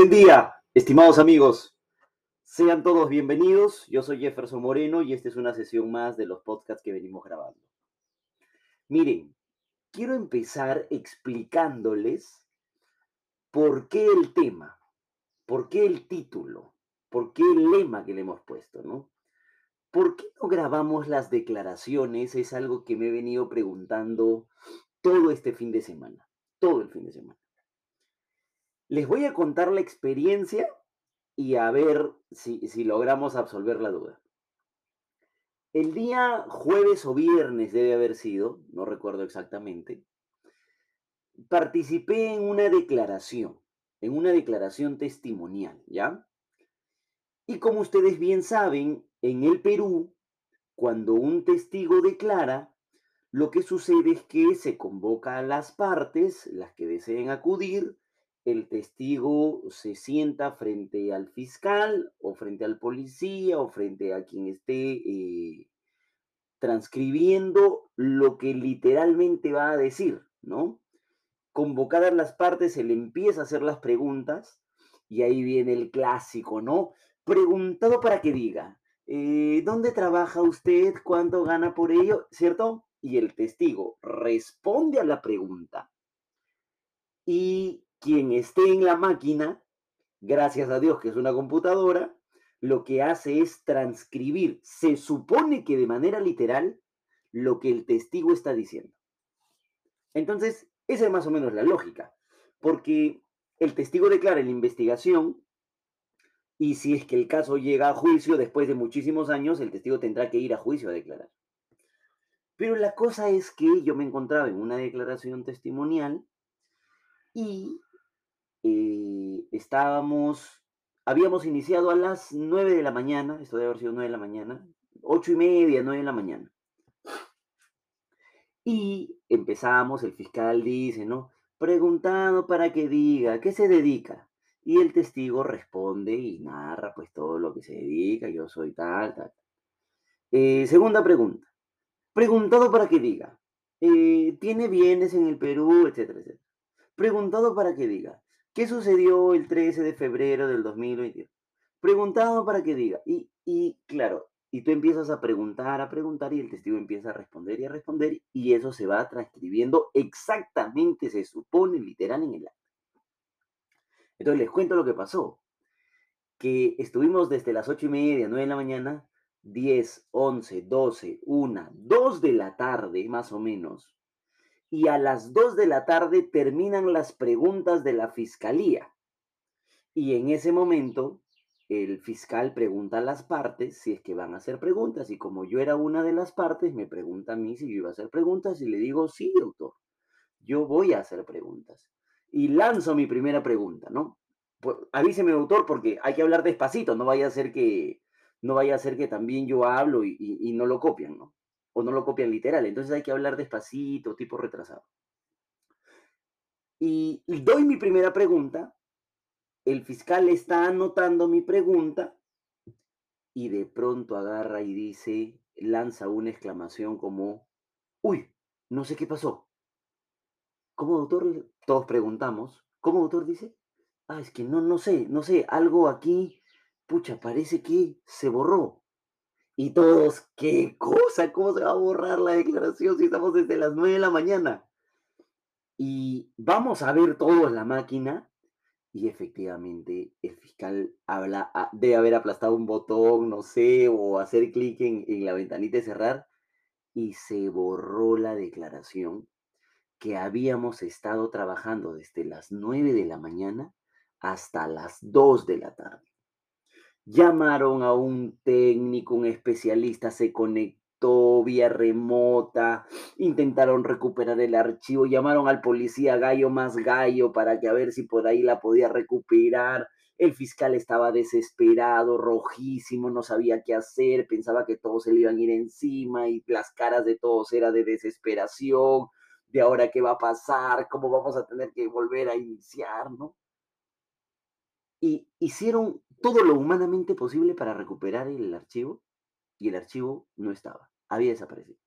Buen día, estimados amigos. Sean todos bienvenidos. Yo soy Jefferson Moreno y esta es una sesión más de los podcasts que venimos grabando. Miren, quiero empezar explicándoles por qué el tema, por qué el título, por qué el lema que le hemos puesto, ¿no? ¿Por qué no grabamos las declaraciones? Es algo que me he venido preguntando todo este fin de semana, todo el fin de semana. Les voy a contar la experiencia y a ver si, logramos absolver la duda. El día jueves o viernes debe haber sido, no recuerdo exactamente, participé en una declaración, en una declaración testimonial, ¿ya? Y como ustedes bien saben, en el Perú, cuando un testigo declara, lo que sucede es que se convoca a las partes, las que deseen acudir, el testigo se sienta frente al fiscal o frente al policía o frente a quien esté eh, transcribiendo lo que literalmente va a decir, ¿no? Convocadas las partes, se le empieza a hacer las preguntas y ahí viene el clásico, ¿no? Preguntado para que diga, eh, ¿dónde trabaja usted? ¿Cuánto gana por ello? ¿Cierto? Y el testigo responde a la pregunta y quien esté en la máquina, gracias a Dios que es una computadora, lo que hace es transcribir, se supone que de manera literal, lo que el testigo está diciendo. Entonces, esa es más o menos la lógica, porque el testigo declara la investigación y si es que el caso llega a juicio después de muchísimos años, el testigo tendrá que ir a juicio a declarar. Pero la cosa es que yo me encontraba en una declaración testimonial y eh, estábamos, habíamos iniciado a las 9 de la mañana, esto debe haber sido 9 de la mañana, 8 y media, 9 de la mañana. Y empezamos, el fiscal dice, ¿no? Preguntando para que diga, ¿qué se dedica? Y el testigo responde y narra pues todo lo que se dedica, yo soy tal, tal. Eh, segunda pregunta. Preguntado para que diga, eh, ¿tiene bienes en el Perú, etcétera, etcétera? Preguntado para que diga, ¿Qué sucedió el 13 de febrero del 2021? Preguntado para que diga. Y, y claro, y tú empiezas a preguntar, a preguntar y el testigo empieza a responder y a responder y eso se va transcribiendo exactamente, se supone, literal en el acto. Entonces les cuento lo que pasó. Que estuvimos desde las ocho y media, 9 de la mañana, 10, 11, 12, 1, 2 de la tarde más o menos, y a las 2 de la tarde terminan las preguntas de la fiscalía. Y en ese momento el fiscal pregunta a las partes si es que van a hacer preguntas y como yo era una de las partes, me pregunta a mí si yo iba a hacer preguntas y le digo, sí, doctor, yo voy a hacer preguntas. Y lanzo mi primera pregunta, ¿no? Pues, avíseme, doctor, porque hay que hablar despacito, no vaya a ser que, no vaya a ser que también yo hablo y, y no lo copian, ¿no? O no lo copian literal. Entonces hay que hablar despacito, tipo retrasado. Y, doy mi primera pregunta, el fiscal está anotando mi pregunta y de pronto agarra y dice, lanza una exclamación como, uy, no sé qué pasó. ¿Cómo, doctor? Todos preguntamos. ¿Cómo, doctor? Dice. Ah, es que no, no sé, no sé, algo aquí, pucha, parece que se borró. Y todos, ¿qué cosa? ¿Cómo se va a borrar la declaración si estamos desde las 9 de la mañana? Y vamos a ver todos la máquina y efectivamente el fiscal habla, ah, debe haber aplastado un botón, no sé, o hacer clic en, en la ventanita de cerrar y se borró la declaración que habíamos estado trabajando desde las 9 de la mañana hasta las 2 de la tarde. Llamaron a un técnico, un especialista, se conectó vía remota, intentaron recuperar el archivo, llamaron al policía gallo más gallo para que a ver si por ahí la podía recuperar. El fiscal estaba desesperado, rojísimo, no sabía qué hacer, pensaba que todos se le iban a ir encima y las caras de todos era de desesperación, de ahora qué va a pasar, cómo vamos a tener que volver a iniciar, ¿no? Y hicieron todo lo humanamente posible para recuperar el archivo y el archivo no estaba, había desaparecido.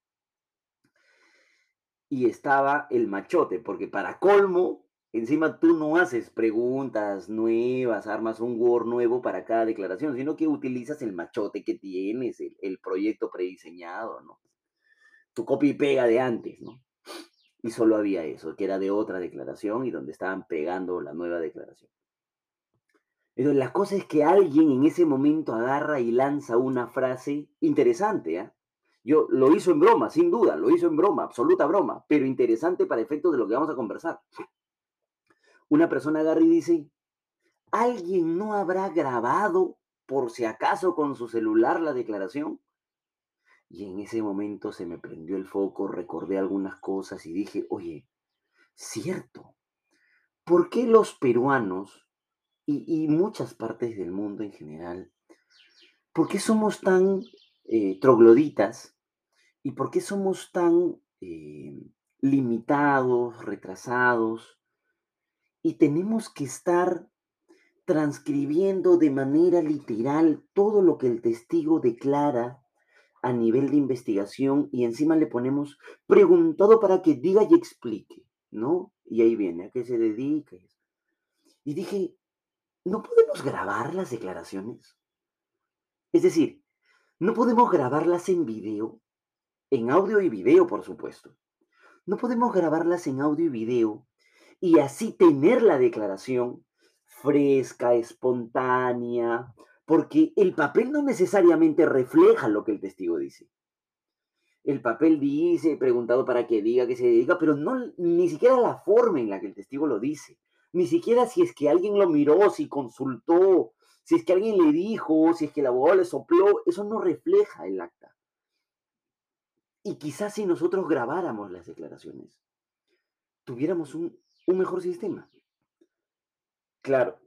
Y estaba el machote, porque para colmo, Encima tú no haces preguntas nuevas, armas un Word nuevo para cada declaración, sino que utilizas el machote que tienes, el, proyecto prediseñado, ¿no? Tu copia y pega de antes, ¿no? Y solo había eso, que era de otra declaración y donde estaban pegando la nueva declaración. Pero la cosa es que alguien en ese momento agarra y lanza una frase interesante, ¿ah? Yo lo hizo en broma, sin duda, lo hizo en broma, absoluta broma, pero interesante para efectos de lo que vamos a conversar. Una persona agarra y dice, ¿alguien no habrá grabado por si acaso con su celular la declaración? Y en ese momento se me prendió el foco, recordé algunas cosas y dije, oye, cierto, ¿por qué los peruanos y, muchas partes del mundo en general, por qué somos tan eh, trogloditas y por qué somos tan eh, limitados, retrasados y tenemos que estar transcribiendo de manera literal todo lo que el testigo declara a nivel de investigación y encima le ponemos preguntado para que diga y explique, ¿no? Y ahí viene, ¿a qué se dedica? Y dije, ¿no podemos grabar las declaraciones? Es decir, ¿no podemos grabarlas en video? En audio y video, por supuesto. ¿No podemos grabarlas en audio y video y así tener la declaración fresca, espontánea, porque el papel no necesariamente refleja lo que el testigo dice. El papel dice, preguntado para que diga que se dedica, pero no ni siquiera la forma en la que el testigo lo dice, ni siquiera si es que alguien lo miró, si consultó, si es que alguien le dijo, si es que el abogado le sopló, eso no refleja el acta. Y quizás si nosotros grabáramos las declaraciones, tuviéramos un, un mejor sistema. Claro,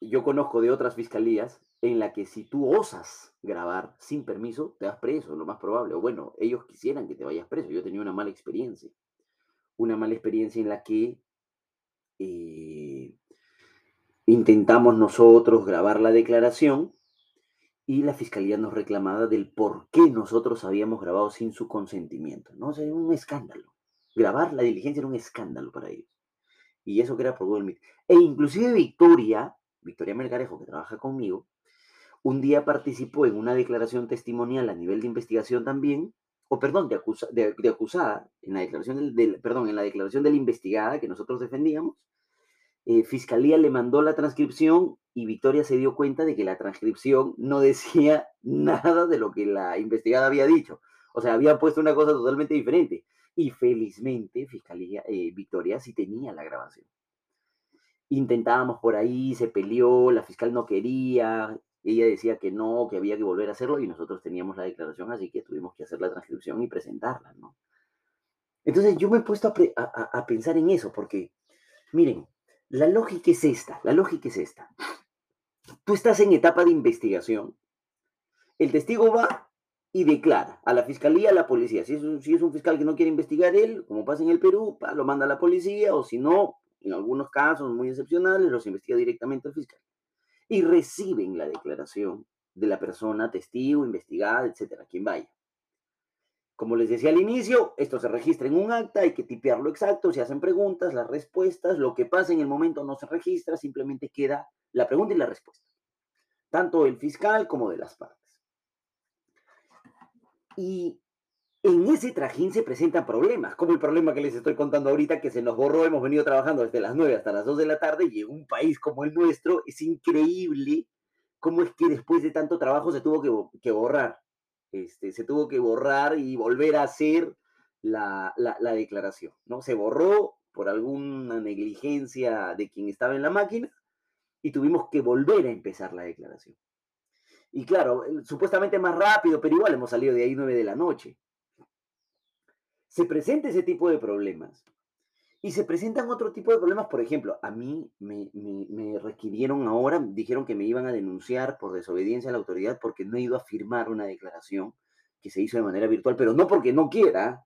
yo conozco de otras fiscalías en la que si tú osas grabar sin permiso, te vas preso, lo más probable. O bueno, ellos quisieran que te vayas preso. Yo tenía una mala experiencia. Una mala experiencia en la que eh, intentamos nosotros grabar la declaración y la fiscalía nos reclamaba del por qué nosotros habíamos grabado sin su consentimiento. ¿no? O un escándalo. Grabar la diligencia era un escándalo para ellos. Y eso que era por Google Meet. E inclusive Victoria, Victoria Melgarejo, que trabaja conmigo, un día participó en una declaración testimonial a nivel de investigación también, o perdón, de, de, acusada, en la declaración del, perdón, en la declaración de la investigada que nosotros defendíamos, eh, Fiscalía le mandó la transcripción y Victoria se dio cuenta de que la transcripción no decía nada de lo que la investigada había dicho. O sea, había puesto una cosa totalmente diferente. Y felizmente, Fiscalía, eh, Victoria sí tenía la grabación. Intentábamos por ahí, se peleó, la fiscal no quería, ella decía que no, que había que volver a hacerlo y nosotros teníamos la declaración, así que tuvimos que hacer la transcripción y presentarla, ¿no? Entonces yo me he puesto a, pensar en eso, porque, miren, la lógica es esta, la lógica es esta. Tú estás en etapa de investigación, el testigo va y declara a la fiscalía, a la policía. Si es, un, si es un fiscal que no quiere investigar él, como pasa en el Perú, lo manda a la policía, o si no, en algunos casos muy excepcionales, los investiga directamente el fiscal y reciben la declaración de la persona, testigo, investigada, etcétera, quien vaya. Como les decía al inicio, esto se registra en un acta, hay que tipearlo exacto, se hacen preguntas, las respuestas, lo que pasa en el momento no se registra, simplemente queda la pregunta y la respuesta, tanto el fiscal como de las partes. Y en ese trajín se presentan problemas, como el problema que les estoy contando ahorita, que se nos borró, hemos venido trabajando desde las 9 hasta las 2 de la tarde y en un país como el nuestro es increíble cómo es que después de tanto trabajo se tuvo que, borrar. Este, se tuvo que borrar y volver a hacer la, la declaración, ¿no? Se borró por alguna negligencia de quien estaba en la máquina y tuvimos que volver a empezar la declaración. Y claro, supuestamente más rápido, pero igual hemos salido de ahí 9 de la noche se presenta ese tipo de problemas. Y se presentan otro tipo de problemas, por ejemplo, a mí me, me, requirieron ahora, dijeron que me iban a denunciar por desobediencia a la autoridad porque no he ido a firmar una declaración que se hizo de manera virtual, pero no porque no quiera,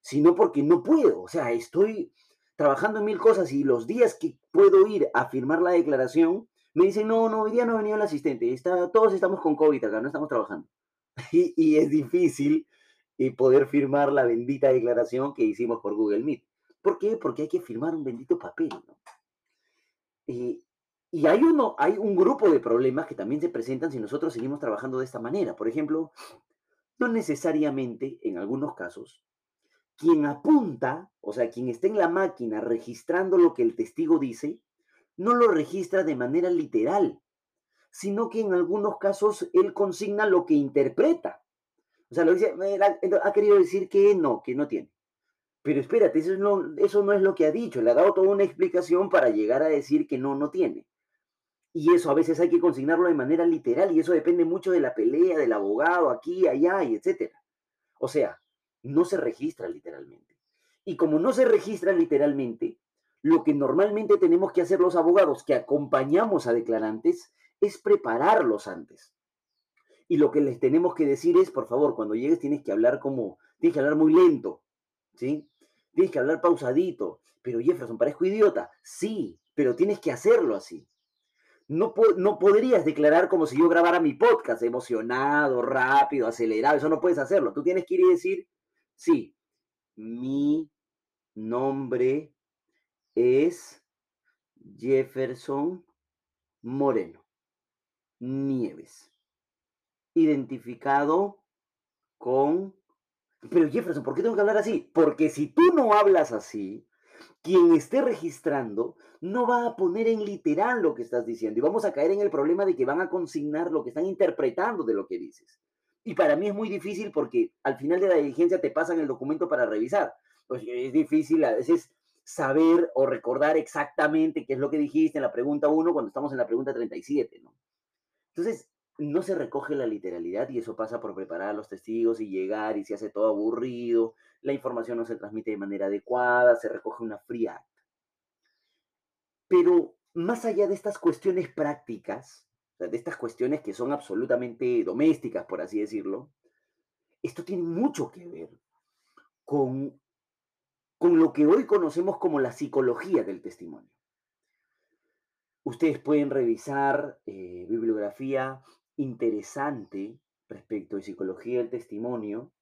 sino porque no puedo. O sea, estoy trabajando en mil cosas y los días que puedo ir a firmar la declaración, me dicen, no, no, hoy día no ha venido el asistente, está, todos estamos con COVID acá, no estamos trabajando. Y, y es difícil y poder firmar la bendita declaración que hicimos por Google Meet. ¿Por qué? Porque hay que firmar un bendito papel. ¿no? Eh, y hay, uno, hay un grupo de problemas que también se presentan si nosotros seguimos trabajando de esta manera. Por ejemplo, no necesariamente, en algunos casos, quien apunta, o sea, quien está en la máquina registrando lo que el testigo dice, no lo registra de manera literal, sino que en algunos casos él consigna lo que interpreta. Sea, lo dice, ha querido decir que no, que no tiene. Pero espérate, eso no, eso no es lo que ha dicho. Le ha dado toda una explicación para llegar a decir que no, no tiene. Y eso a veces hay que consignarlo de manera literal y eso depende mucho de la pelea, del abogado, aquí, allá y etcétera. O sea, no se registra literalmente. Y como no se registra literalmente, lo que normalmente tenemos que hacer los abogados que acompañamos a declarantes es prepararlos antes. Y lo que les tenemos que decir es, por favor, cuando llegues tienes que hablar como, tienes que hablar muy lento, ¿sí? Tienes que hablar pausadito. Pero Jefferson, parezco idiota. Sí, pero tienes que hacerlo así. No, no podrías declarar como si yo grabara mi podcast, emocionado, rápido, acelerado. Eso no puedes hacerlo. Tú tienes que ir y decir, sí, mi nombre es Jefferson Moreno Nieves. Identificado con... Pero Jefferson, ¿por qué tengo que hablar así? Porque si tú no hablas así, quien esté registrando no va a poner en literal lo que estás diciendo y vamos a caer en el problema de que van a consignar lo que están interpretando de lo que dices. Y para mí es muy difícil porque al final de la diligencia te pasan el documento para revisar. Pues es difícil a veces saber o recordar exactamente qué es lo que dijiste en la pregunta 1 cuando estamos en la pregunta 37, ¿no? Entonces, no se recoge la literalidad y eso pasa por preparar a los testigos y llegar y se hace todo aburrido, la información no se transmite de manera adecuada, se recoge una fría Pero más allá de estas cuestiones prácticas, de estas cuestiones que son absolutamente domésticas, por así decirlo, esto tiene mucho que ver con con lo que hoy conocemos como la psicología del testimonio. Ustedes pueden revisar eh, bibliografía interesante respecto de psicología del testimonio.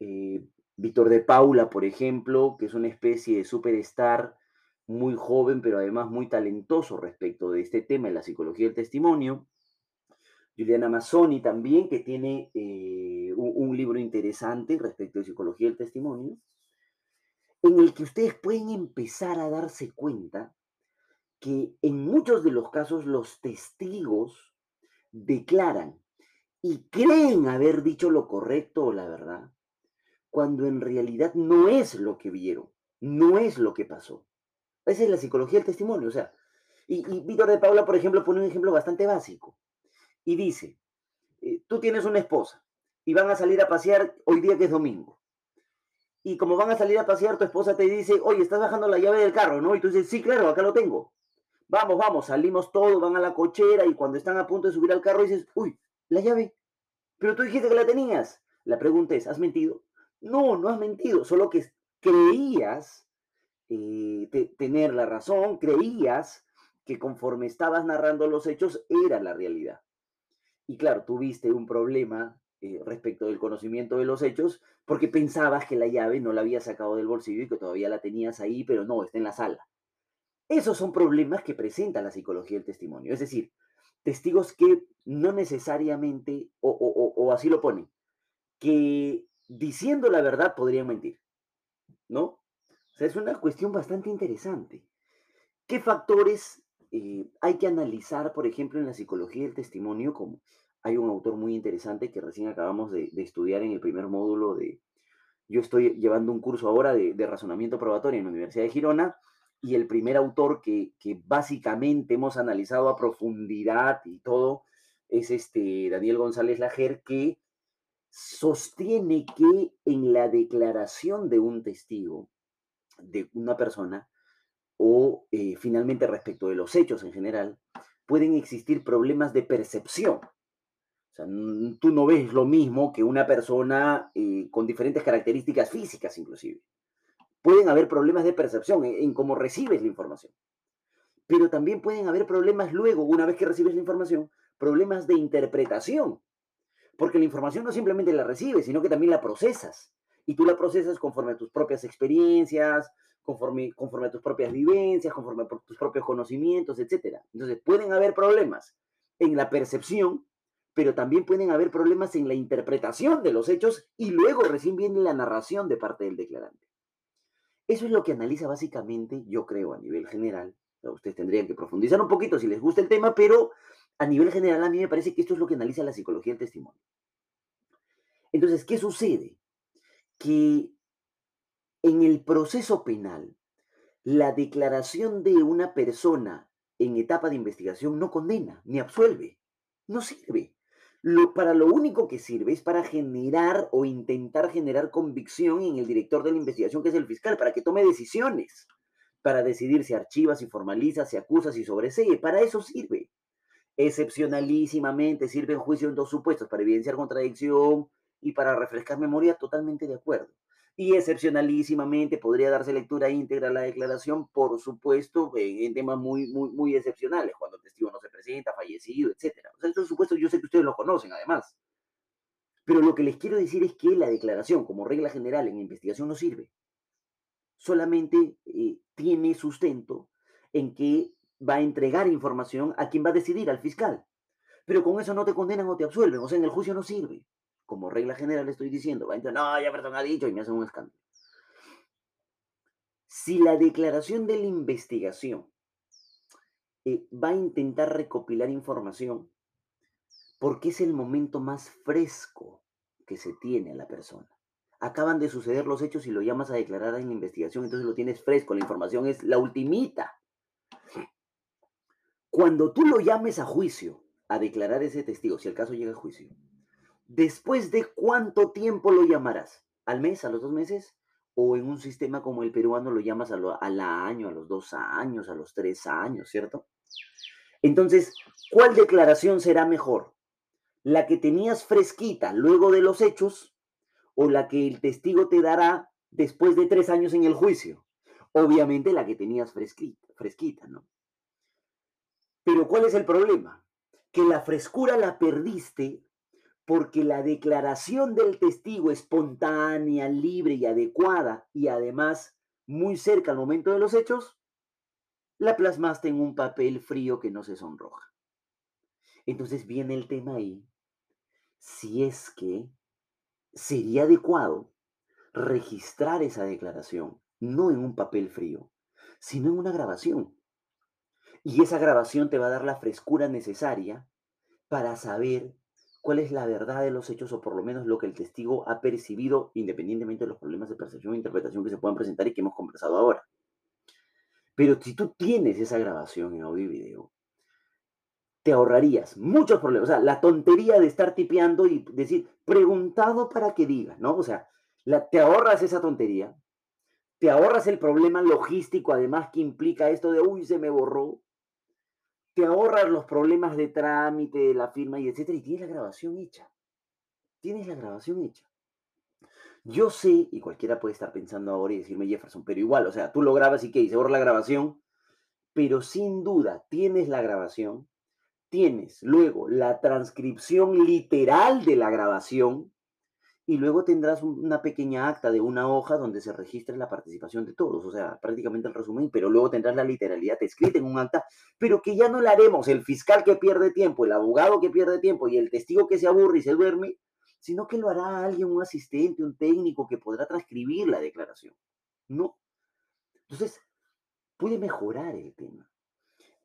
Eh, Víctor de Paula, por ejemplo, que es una especie de superstar muy joven, pero además muy talentoso respecto de este tema de la psicología del testimonio. Juliana Mazzoni también, que tiene eh, un libro interesante respecto de psicología del testimonio en el que ustedes pueden empezar a darse cuenta que en muchos de los casos los testigos declaran y creen haber dicho lo correcto o la verdad, cuando en realidad no es lo que vieron, no es lo que pasó. Esa es la psicología del testimonio. O sea, y, Víctor de Paula, por ejemplo, pone un ejemplo bastante básico y dice, eh, tú tienes una esposa y van a salir a pasear hoy día que es domingo y como van a salir a pasear, tu esposa te dice, oye, estás bajando la llave del carro, ¿no? Y tú dices, sí, claro, acá lo tengo. Vamos, vamos, salimos todos, van a la cochera y cuando están a punto de subir al carro dices, uy, la llave, pero tú dijiste que la tenías. La pregunta es, ¿has mentido? No, no has mentido, solo que creías eh, tener la razón, creías que conforme estabas narrando los hechos era la realidad. Y claro, tuviste un problema eh, respecto del conocimiento de los hechos, porque pensabas que la llave no la había sacado del bolsillo y que todavía la tenías ahí, pero no, está en la sala. Esos son problemas que presenta la psicología del testimonio. Es decir, testigos que no necesariamente, o, así lo ponen, que diciendo la verdad podrían mentir. ¿No? O sea, es una cuestión bastante interesante. ¿Qué factores eh, hay que analizar, por ejemplo, en la psicología del testimonio? Como hay un autor muy interesante que recién acabamos de, estudiar en el primer módulo de... Yo estoy llevando un curso ahora de, razonamiento probatorio en la Universidad de Girona y el primer autor que, básicamente hemos analizado a profundidad y todo es este Daniel González Lajer que sostiene que en la declaración de un testigo, de una persona, o eh, finalmente respecto de los hechos en general, pueden existir problemas de percepción. O sea, tú no ves lo mismo que una persona eh, con diferentes características físicas, inclusive. Pueden haber problemas de percepción en, cómo recibes la información. Pero también pueden haber problemas luego, una vez que recibes la información, problemas de interpretación. Porque la información no simplemente la recibes, sino que también la procesas. y tú la procesas conforme a tus propias experiencias, conforme, conforme a tus propias vivencias, conforme a tus propios conocimientos, etc. Entonces, pueden haber problemas en la percepción, pero también pueden haber problemas en la interpretación de los hechos y luego recién viene la narración de parte del declarante. Eso es lo que analiza básicamente, yo creo, a nivel general. Ustedes tendrían que profundizar un poquito si les gusta el tema, pero a nivel general a mí me parece que esto es lo que analiza la psicología del testimonio. Entonces, ¿qué sucede? Que en el proceso penal, la declaración de una persona en etapa de investigación no condena ni absuelve, no sirve. Lo, para lo único que sirve es para generar o intentar generar convicción en el director de la investigación, que es el fiscal, para que tome decisiones, para decidir si archiva, si formaliza, si acusa, si sobresee. Para eso sirve. Excepcionalísimamente sirve en juicio en dos supuestos, para evidenciar contradicción y para refrescar memoria, totalmente de acuerdo y excepcionalísimamente podría darse lectura íntegra a la declaración, por supuesto, en, temas muy, muy, muy excepcionales, cuando el testigo no se presenta, fallecido, etc. O sea, estos supuestos yo sé que ustedes lo conocen además. Pero lo que les quiero decir es que la declaración, como regla general en investigación, no sirve. Solamente eh, tiene sustento en que va a entregar información a quien va a decidir, al fiscal. Pero con eso no te condenan o te absuelven, o sea, en el juicio no sirve como regla general estoy diciendo, va no, ya perdón ha dicho y me hacen un escándalo. Si la declaración de la investigación eh, va a intentar recopilar información, porque es el momento más fresco que se tiene a la persona. Acaban de suceder los hechos y lo llamas a declarar en la investigación, entonces lo tienes fresco, la información es la ultimita. Cuando tú lo llames a juicio, a declarar ese testigo, si el caso llega a juicio, ¿Después de cuánto tiempo lo llamarás? ¿Al mes, a los dos meses? ¿O en un sistema como el peruano lo llamas al año, a los dos años, a los tres años, ¿cierto? Entonces, ¿cuál declaración será mejor? ¿La que tenías fresquita luego de los hechos o la que el testigo te dará después de tres años en el juicio? Obviamente la que tenías fresquita, fresquita, ¿no? Pero ¿cuál es el problema? Que la frescura la perdiste porque la declaración del testigo espontánea, libre y adecuada, y además muy cerca al momento de los hechos, la plasmaste en un papel frío que no se sonroja. Entonces viene el tema ahí, si es que sería adecuado registrar esa declaración, no en un papel frío, sino en una grabación. Y esa grabación te va a dar la frescura necesaria para saber cuál es la verdad de los hechos o por lo menos lo que el testigo ha percibido independientemente de los problemas de percepción e interpretación que se puedan presentar y que hemos conversado ahora. Pero si tú tienes esa grabación en audio y video, te ahorrarías muchos problemas. O sea, la tontería de estar tipeando y decir, preguntado para que diga, ¿no? O sea, te ahorras esa tontería, te ahorras el problema logístico además que implica esto de, uy, se me borró, te ahorras los problemas de trámite, de la firma y etcétera, y tienes la grabación hecha. Tienes la grabación hecha. Yo sé, y cualquiera puede estar pensando ahora y decirme Jefferson, pero igual, o sea, tú lo grabas y que y se borra la grabación, pero sin duda tienes la grabación, tienes luego la transcripción literal de la grabación, y luego tendrás una pequeña acta de una hoja donde se registre la participación de todos, o sea, prácticamente el resumen, pero luego tendrás la literalidad escrita en un acta, pero que ya no la haremos el fiscal que pierde tiempo, el abogado que pierde tiempo y el testigo que se aburre y se duerme, sino que lo hará alguien, un asistente, un técnico que podrá transcribir la declaración. No. Entonces, puede mejorar el tema.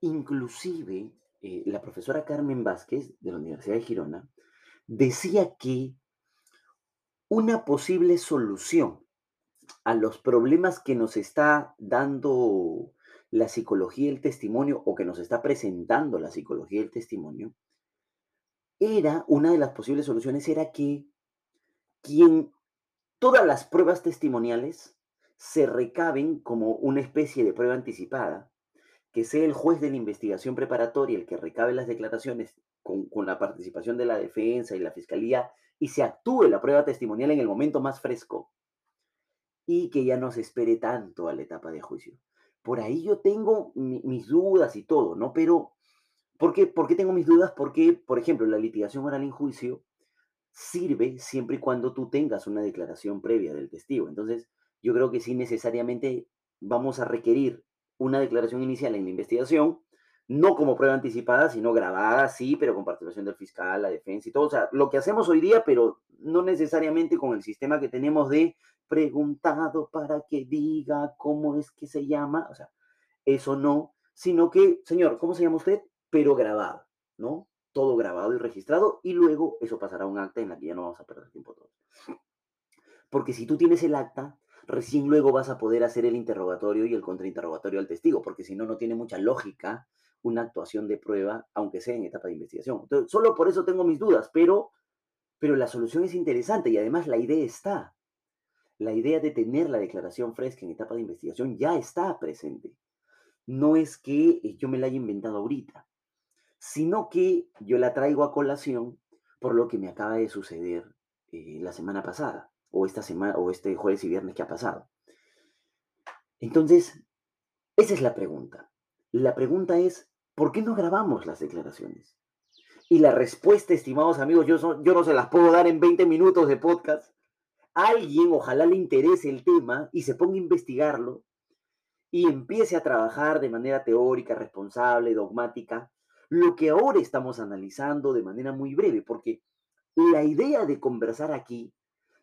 Inclusive, eh, la profesora Carmen Vázquez de la Universidad de Girona decía que una posible solución a los problemas que nos está dando la psicología del testimonio o que nos está presentando la psicología del testimonio, era, una de las posibles soluciones era que quien todas las pruebas testimoniales se recaben como una especie de prueba anticipada, que sea el juez de la investigación preparatoria el que recabe las declaraciones con, con la participación de la defensa y la fiscalía y se actúe la prueba testimonial en el momento más fresco y que ya no se espere tanto a la etapa de juicio. Por ahí yo tengo mis dudas y todo, ¿no? Pero, ¿por qué, ¿por qué tengo mis dudas? Porque, por ejemplo, la litigación oral en juicio sirve siempre y cuando tú tengas una declaración previa del testigo. Entonces, yo creo que sí necesariamente vamos a requerir una declaración inicial en la investigación, no como prueba anticipada, sino grabada, sí, pero con participación del fiscal, la defensa y todo. O sea, lo que hacemos hoy día, pero no necesariamente con el sistema que tenemos de preguntado para que diga cómo es que se llama. O sea, eso no, sino que, señor, ¿cómo se llama usted? Pero grabado, ¿no? Todo grabado y registrado, y luego eso pasará a un acta en la que ya no vamos a perder tiempo todos. Porque si tú tienes el acta, recién luego vas a poder hacer el interrogatorio y el contrainterrogatorio al testigo, porque si no, no tiene mucha lógica una actuación de prueba, aunque sea en etapa de investigación. Solo por eso tengo mis dudas, pero, pero la solución es interesante y además la idea está. La idea de tener la declaración fresca en etapa de investigación ya está presente. No es que eh, yo me la haya inventado ahorita, sino que yo la traigo a colación por lo que me acaba de suceder eh, la semana pasada o esta semana o este jueves y viernes que ha pasado. Entonces, esa es la pregunta. La pregunta es, ¿por qué no grabamos las declaraciones? Y la respuesta, estimados amigos, yo, no se las puedo dar en 20 minutos de podcast. alguien ojalá le interese el tema y se ponga a investigarlo y empiece a trabajar de manera teórica, responsable, dogmática, lo que ahora estamos analizando de manera muy breve, porque la idea de conversar aquí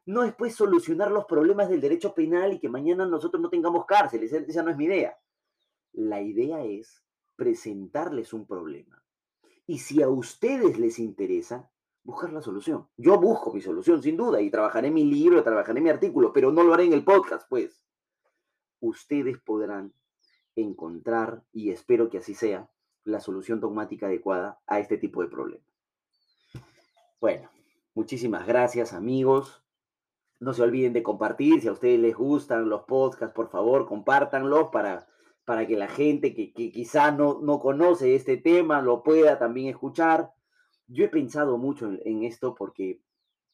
no es pues solucionar los problemas del derecho penal y que mañana nosotros no tengamos cárceles. Esa no es mi idea. La idea es presentarles un problema. Y si a ustedes les interesa, buscar la solución. Yo busco mi solución, sin duda, y trabajaré mi libro, trabajaré mi artículo, pero no lo haré en el podcast, pues. Ustedes podrán encontrar, y espero que así sea, la solución dogmática adecuada a este tipo de problemas. Bueno, muchísimas gracias amigos. No se olviden de compartir, si a ustedes les gustan los podcasts, por favor, compártanlos para, para que la gente que, que quizá no, no conoce este tema lo pueda también escuchar. Yo he pensado mucho en, esto porque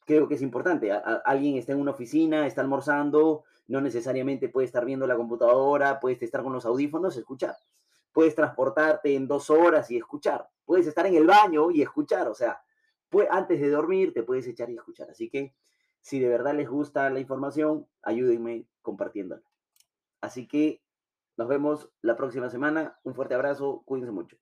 creo que es importante. alguien está en una oficina, está almorzando, no necesariamente puede estar viendo la computadora, puedes estar con los audífonos, escuchar. Puedes transportarte en dos horas y escuchar. Puedes estar en el baño y escuchar. O sea, antes de dormir te puedes echar y escuchar. Así que si de verdad les gusta la información, ayúdenme compartiéndola. Así que nos vemos la próxima semana. Un fuerte abrazo. Cuídense mucho.